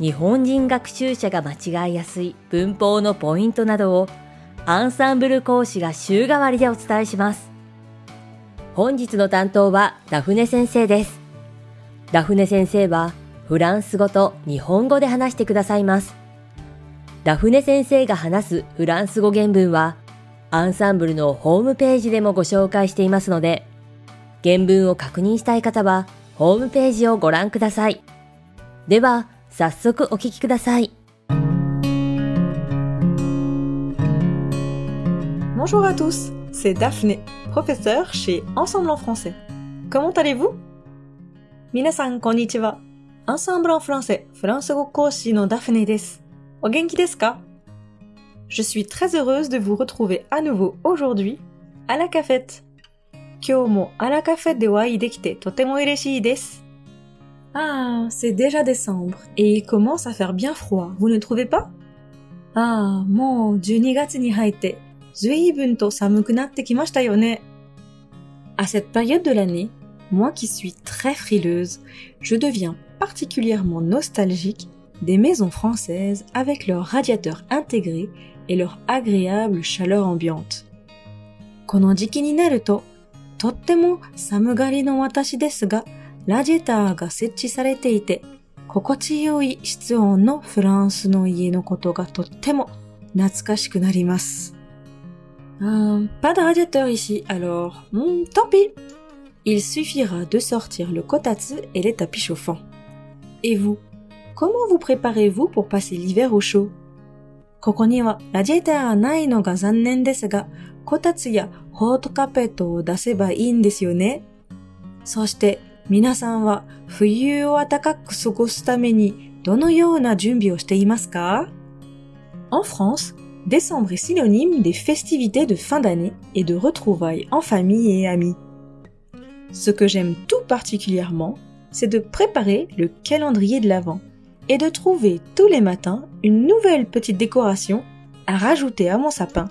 日本人学習者が間違いやすい文法のポイントなどをアンサンブル講師が週替わりでお伝えします。本日の担当はダフネ先生です。ダフネ先生はフランス語と日本語で話してくださいます。ダフネ先生が話すフランス語原文はアンサンブルのホームページでもご紹介していますので、原文を確認したい方はホームページをご覧ください。では、Bonjour à tous, c'est Daphné, professeur chez Ensemble en français. Comment allez-vous? Minasan konnichiwa. Ensemble en français, France no Daphné des. O-genki desu Je suis très heureuse de vous retrouver à nouveau aujourd'hui à la cafette. Kyo mo à la cafette de wa dekite totemo ureshii desu. Ah, c'est déjà décembre et il commence à faire bien froid, vous ne trouvez pas Ah, mon 12 À cette période de l'année, moi qui suis très frileuse, je deviens particulièrement nostalgique des maisons françaises avec leurs radiateurs intégrés et leur agréable chaleur ambiante. この時期になると、とっても寒がりの私ですが、ラジェターが設置されていて、心地よい室温のフランスの家のことがとっても懐かしくなります。Um, pas de radiateur ici, alors hmm, tant pis. Il suffira de sortir le kotatsu et les tapis chauffants. Et vous, comment vous préparez-vous pour passer l'hiver au chaud ここにはラジエターがないのが残念ですが、こたつやホートカペットを出せばいいんですよね。そして En France, décembre est synonyme des festivités de fin d'année et de retrouvailles en famille et amis. Ce que j'aime tout particulièrement, c'est de préparer le calendrier de l'Avent et de trouver tous les matins une nouvelle petite décoration à rajouter à mon sapin,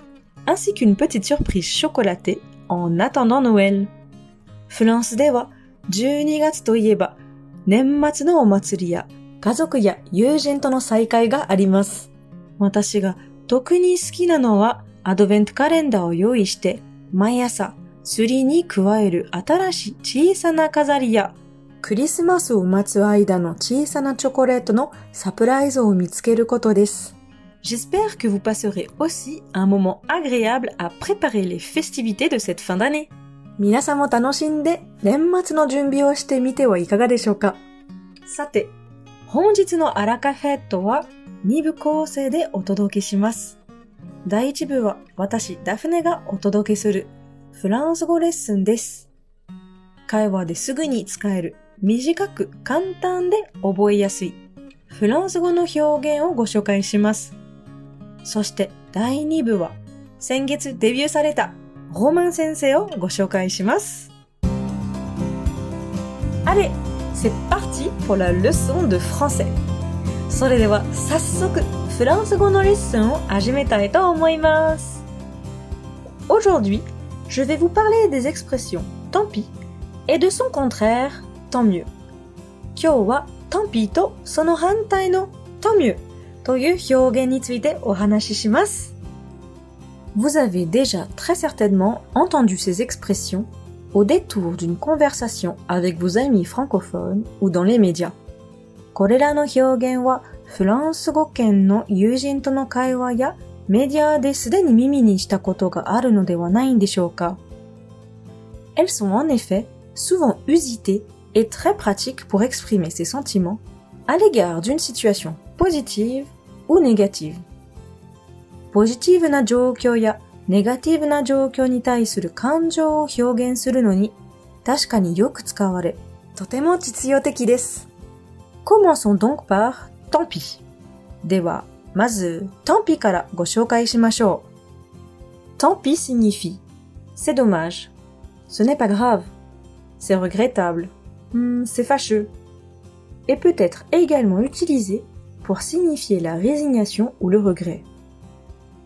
ainsi qu'une petite surprise chocolatée en attendant Noël. d'Eva 12月といえば、年末のお祭りや、家族や友人との再会があります。私が特に好きなのは、アドベントカレンダーを用意して、毎朝、釣りに加える新しい小さな飾りや、クリスマスを待つ間の小さなチョコレートのサプライズを見つけることです。J'espère que vous passerez aussi un moment agréable à préparer les festivités de cette fin d'année. 皆さんも楽しんで年末の準備をしてみてはいかがでしょうかさて、本日のアラカフェットは2部構成でお届けします。第1部は私、ダフネがお届けするフランス語レッスンです。会話ですぐに使える、短く簡単で覚えやすいフランス語の表現をご紹介します。そして第2部は先月デビューされた Allez, c'est parti pour la leçon de français. Aujourd'hui, je vais vous parler des expressions tant pis et de son contraire tant mieux. 今日は tant pis とその反対の tant mieux という表現についてお話しします。vous avez déjà très certainement entendu ces expressions au détour d'une conversation avec vos amis francophones ou dans les médias. Elles sont en effet souvent usitées et très pratiques pour exprimer ses sentiments à l'égard d'une situation positive ou négative. Positive na situation ya, najo na situation, ni exprimer les o fio gan sr no ni, Commençons donc par, tant pis. Dewa, maz, tant pis kara go shouka Tant pis signifie, c'est dommage, ce n'est pas grave, c'est regrettable, c'est fâcheux, et peut être également utilisé pour signifier la résignation ou le regret.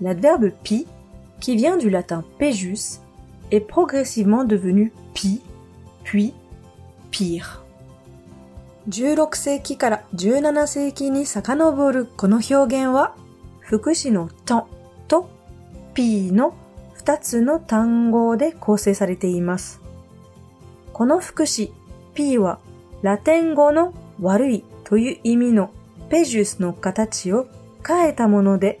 l'adverbe pi, qui vient du latin pejus, est progressivement devenu pi, puis pire. 16世紀から17世紀に遡るこの表現は、福祉のとと p の2つの単語で構成されています。この福祉 p はラテン語の悪いという意味のペジュスの形を変えたもので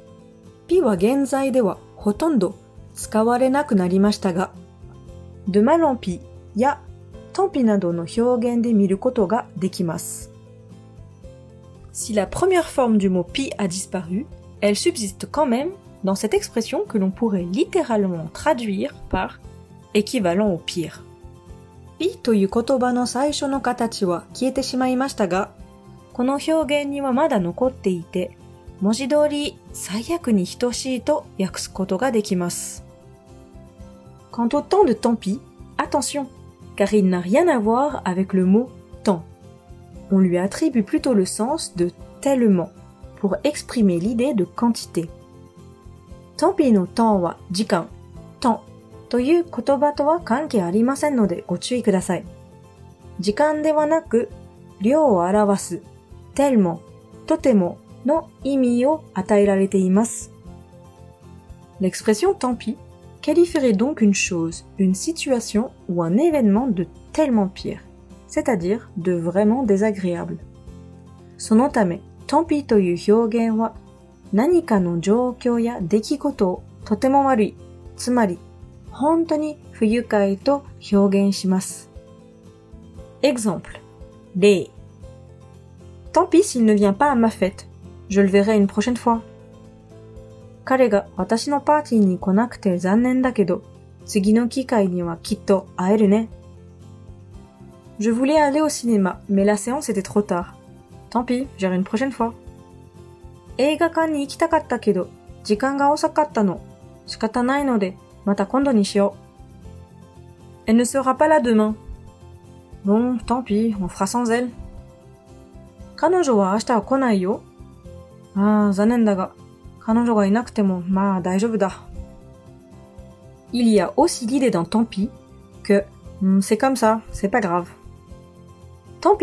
ピは現在ではほとんど使われなくなりましたが、m ドゥマロンピやトンピなどの表現で見ることができます。Si la première forme du mot pi a disparu, elle subsiste quand même dans cette expression que l'on pourrait littéralement traduire par équivalent au pire. p という言葉の最初の形は消えてしまいましたが、この表現にはまだ残っていて、文字通り最悪に等しいと訳すことができます。Quant au temps de tant pis, attention, car il n'a rien à voir avec le mot tant. On lui attribue plutôt le sens de tellement pour exprimer l'idée de quantité. tant pis の temps は時間、temps という言葉とは関係ありませんのでご注意ください。時間ではなく、量を表す、tellement、とても no L'expression tant pis qualifierait donc une chose, une situation ou un événement de tellement pire, c'est-à-dire de vraiment désagréable. Son entamé, tant pis Exemple. De. Tant pis s'il ne vient pas à ma fête. Je le verrai une prochaine fois. Il est malheureux qu'il n'ait pas été à ma fête, mais on verra sûrement la prochaine fois. Je voulais aller au cinéma, mais la séance était trop tard. Tant pis, j'irai une prochaine fois. J'ai voulu aller au cinéma, mais j'ai pas eu le temps. J'ai pas eu le temps, Elle ne sera pas là demain. Bon, tant pis, on fera sans elle. Elle ne va pas venir ああ、残念だが、彼女がいなくても、まあ大丈夫だ。Il y a aussi l'idée d'un tant pis que hmm, c'est comme ça, c'est pas grave. tant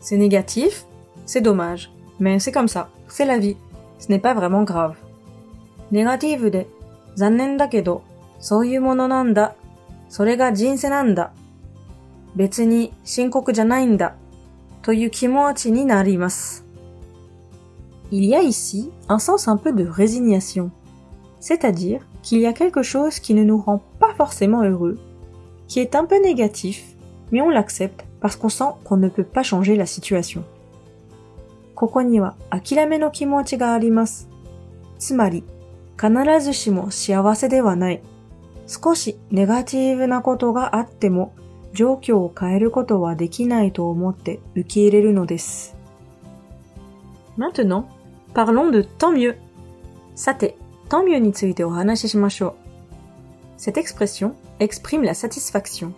C'est négatif, c'est dommage, mais c'est comme ça, c'est la vie, ce n'est pas vraiment grave. ネガティブで残念だけどそういうものなんだ、それが人生なんだ il y a ici un sens un peu de résignation, c'est-à-dire qu'il y a quelque chose qui ne nous rend pas forcément heureux, qui est un peu négatif, mais on l'accepte parce qu'on sent qu'on ne peut pas changer la situation. ここには諦めの気持ちがあります。つまり、必ずしも幸せではない。少しネガティブなことがあっても Maintenant, parlons de tant mieux. tant mieux Cette expression exprime la satisfaction,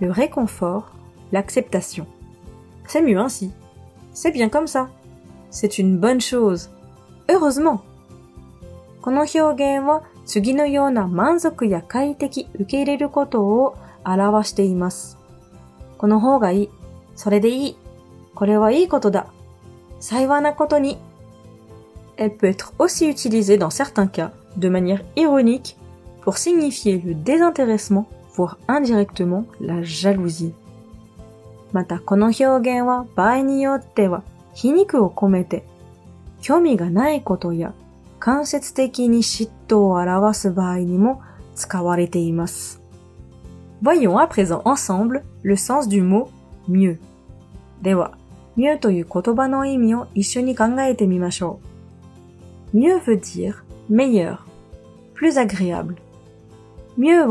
le réconfort, l'acceptation. C'est mieux ainsi. C'est bien comme ça. C'est une bonne chose. Heureusement. この表現は次のような満足や快適受け入れることを表しています。この方がいい。それでいい。これはいいことだ。幸いなことに。Elle peut être aussi utilisée dans certains cas, de manière ironique, pour signifier le désintéressement, voire indirectement la jalousie. またこの表現は場合によっては皮肉を込めて興味がないことや間接的に嫉妬を表す場合にも使われています。Voyons à présent ensemble le sens du mot mieux. mieux という言葉の意味を一緒に考えてみましょう。Mieux veut dire meilleur, plus agréable. mieux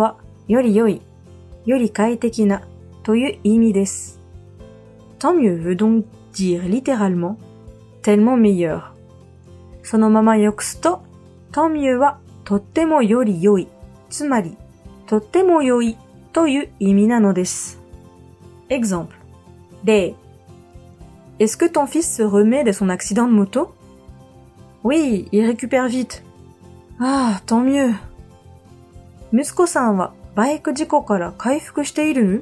Tant mieux veut donc dire littéralement tellement meilleur. tant mieux yoi. C'est ce qu'il Est-ce que ton fils se remet de son accident de moto Oui, il récupère vite. Ah, tant mieux. Moussouko-san wa baïku jiko kara kaifuku shite iru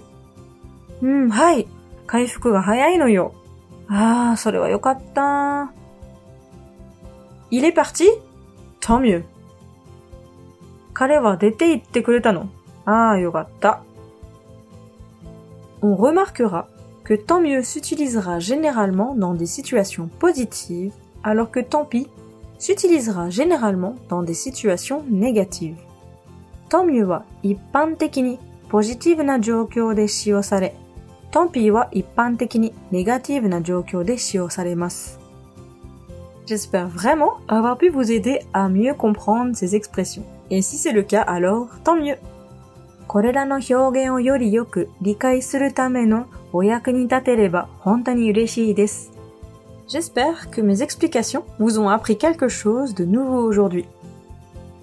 Hum, hai. Kaifuku ga hayai no yo. Ah, sore wa yokatta. Il est parti Tant mieux. Kare wa dete itte kureta no ah, On remarquera que tant mieux s'utilisera généralement dans des situations positives, alors que tant pis s'utilisera généralement dans des situations négatives. tant Tant pis J'espère vraiment avoir pu vous aider à mieux comprendre ces expressions. Et si c'est le cas, alors tant mieux! J'espère que mes explications vous ont appris quelque chose de nouveau aujourd'hui.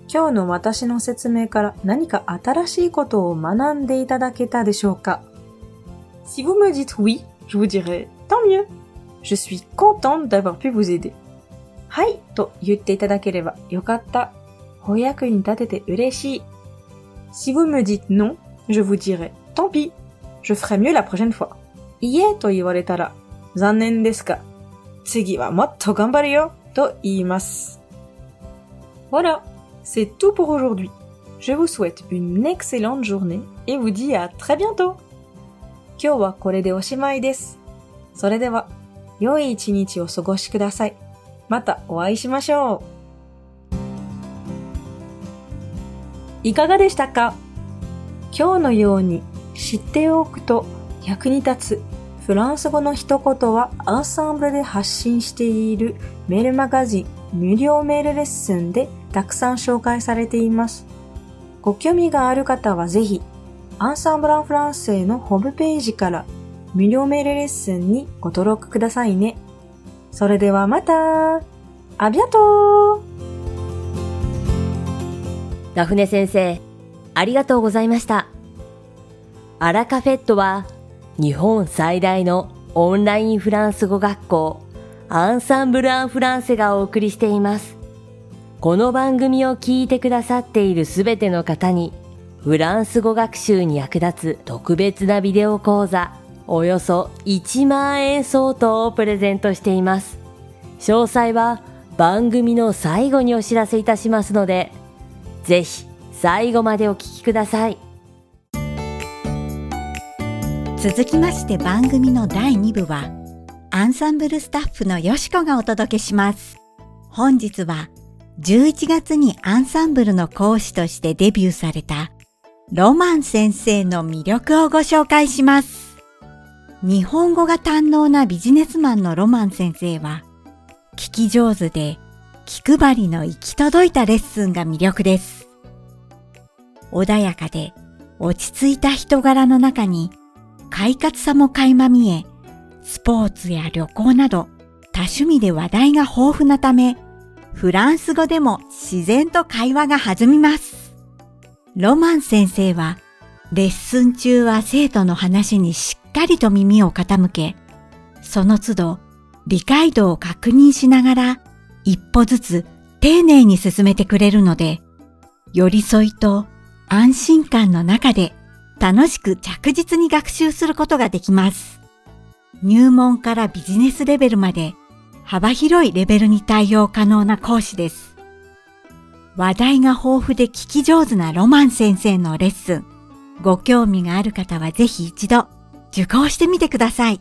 Si vous me dites oui, je vous dirai tant mieux. Je suis contente d'avoir pu vous aider. はいと言っていただければよかった。翻訳に立てて嬉しい si vous me dites non, je vous dirai tant pis, je ferai mieux la prochaine fois. Voilà, c'est tout pour aujourd'hui. Je vous souhaite une excellente journée et vous dis à très bientôt. Kyo wa いかがでしたか今日のように知っておくと役に立つフランス語の一言はアンサンブルで発信しているメールマガジン無料メールレッスンでたくさん紹介されています。ご興味がある方はぜひアンサンブランフランスへのホームページから無料メールレッスンにご登録くださいね。それではまたありがとうダフネ先生、ありがとうございました。アラカフェットは日本最大のオンラインフランス語学校アンサンブル・アン・フランセがお送りしています。この番組を聞いてくださっているすべての方にフランス語学習に役立つ特別なビデオ講座およそ1万円相当をプレゼントしています。詳細は番組の最後にお知らせいたしますのでぜひ最後までお聞きください続きまして番組の第2部はアンサンブルスタッフのよしこがお届けします本日は11月にアンサンブルの講師としてデビューされたロマン先生の魅力をご紹介します日本語が堪能なビジネスマンのロマン先生は聞き上手で気配りの行き届いたレッスンが魅力です。穏やかで落ち着いた人柄の中に、快活さも垣間見え、スポーツや旅行など多趣味で話題が豊富なため、フランス語でも自然と会話が弾みます。ロマン先生は、レッスン中は生徒の話にしっかりと耳を傾け、その都度理解度を確認しながら一歩ずつ丁寧に進めてくれるので、寄り添いと安心感の中で楽しく着実に学習することができます。入門からビジネスレベルまで幅広いレベルに対応可能な講師です。話題が豊富で聞き上手なロマン先生のレッスン。ご興味がある方はぜひ一度受講してみてください。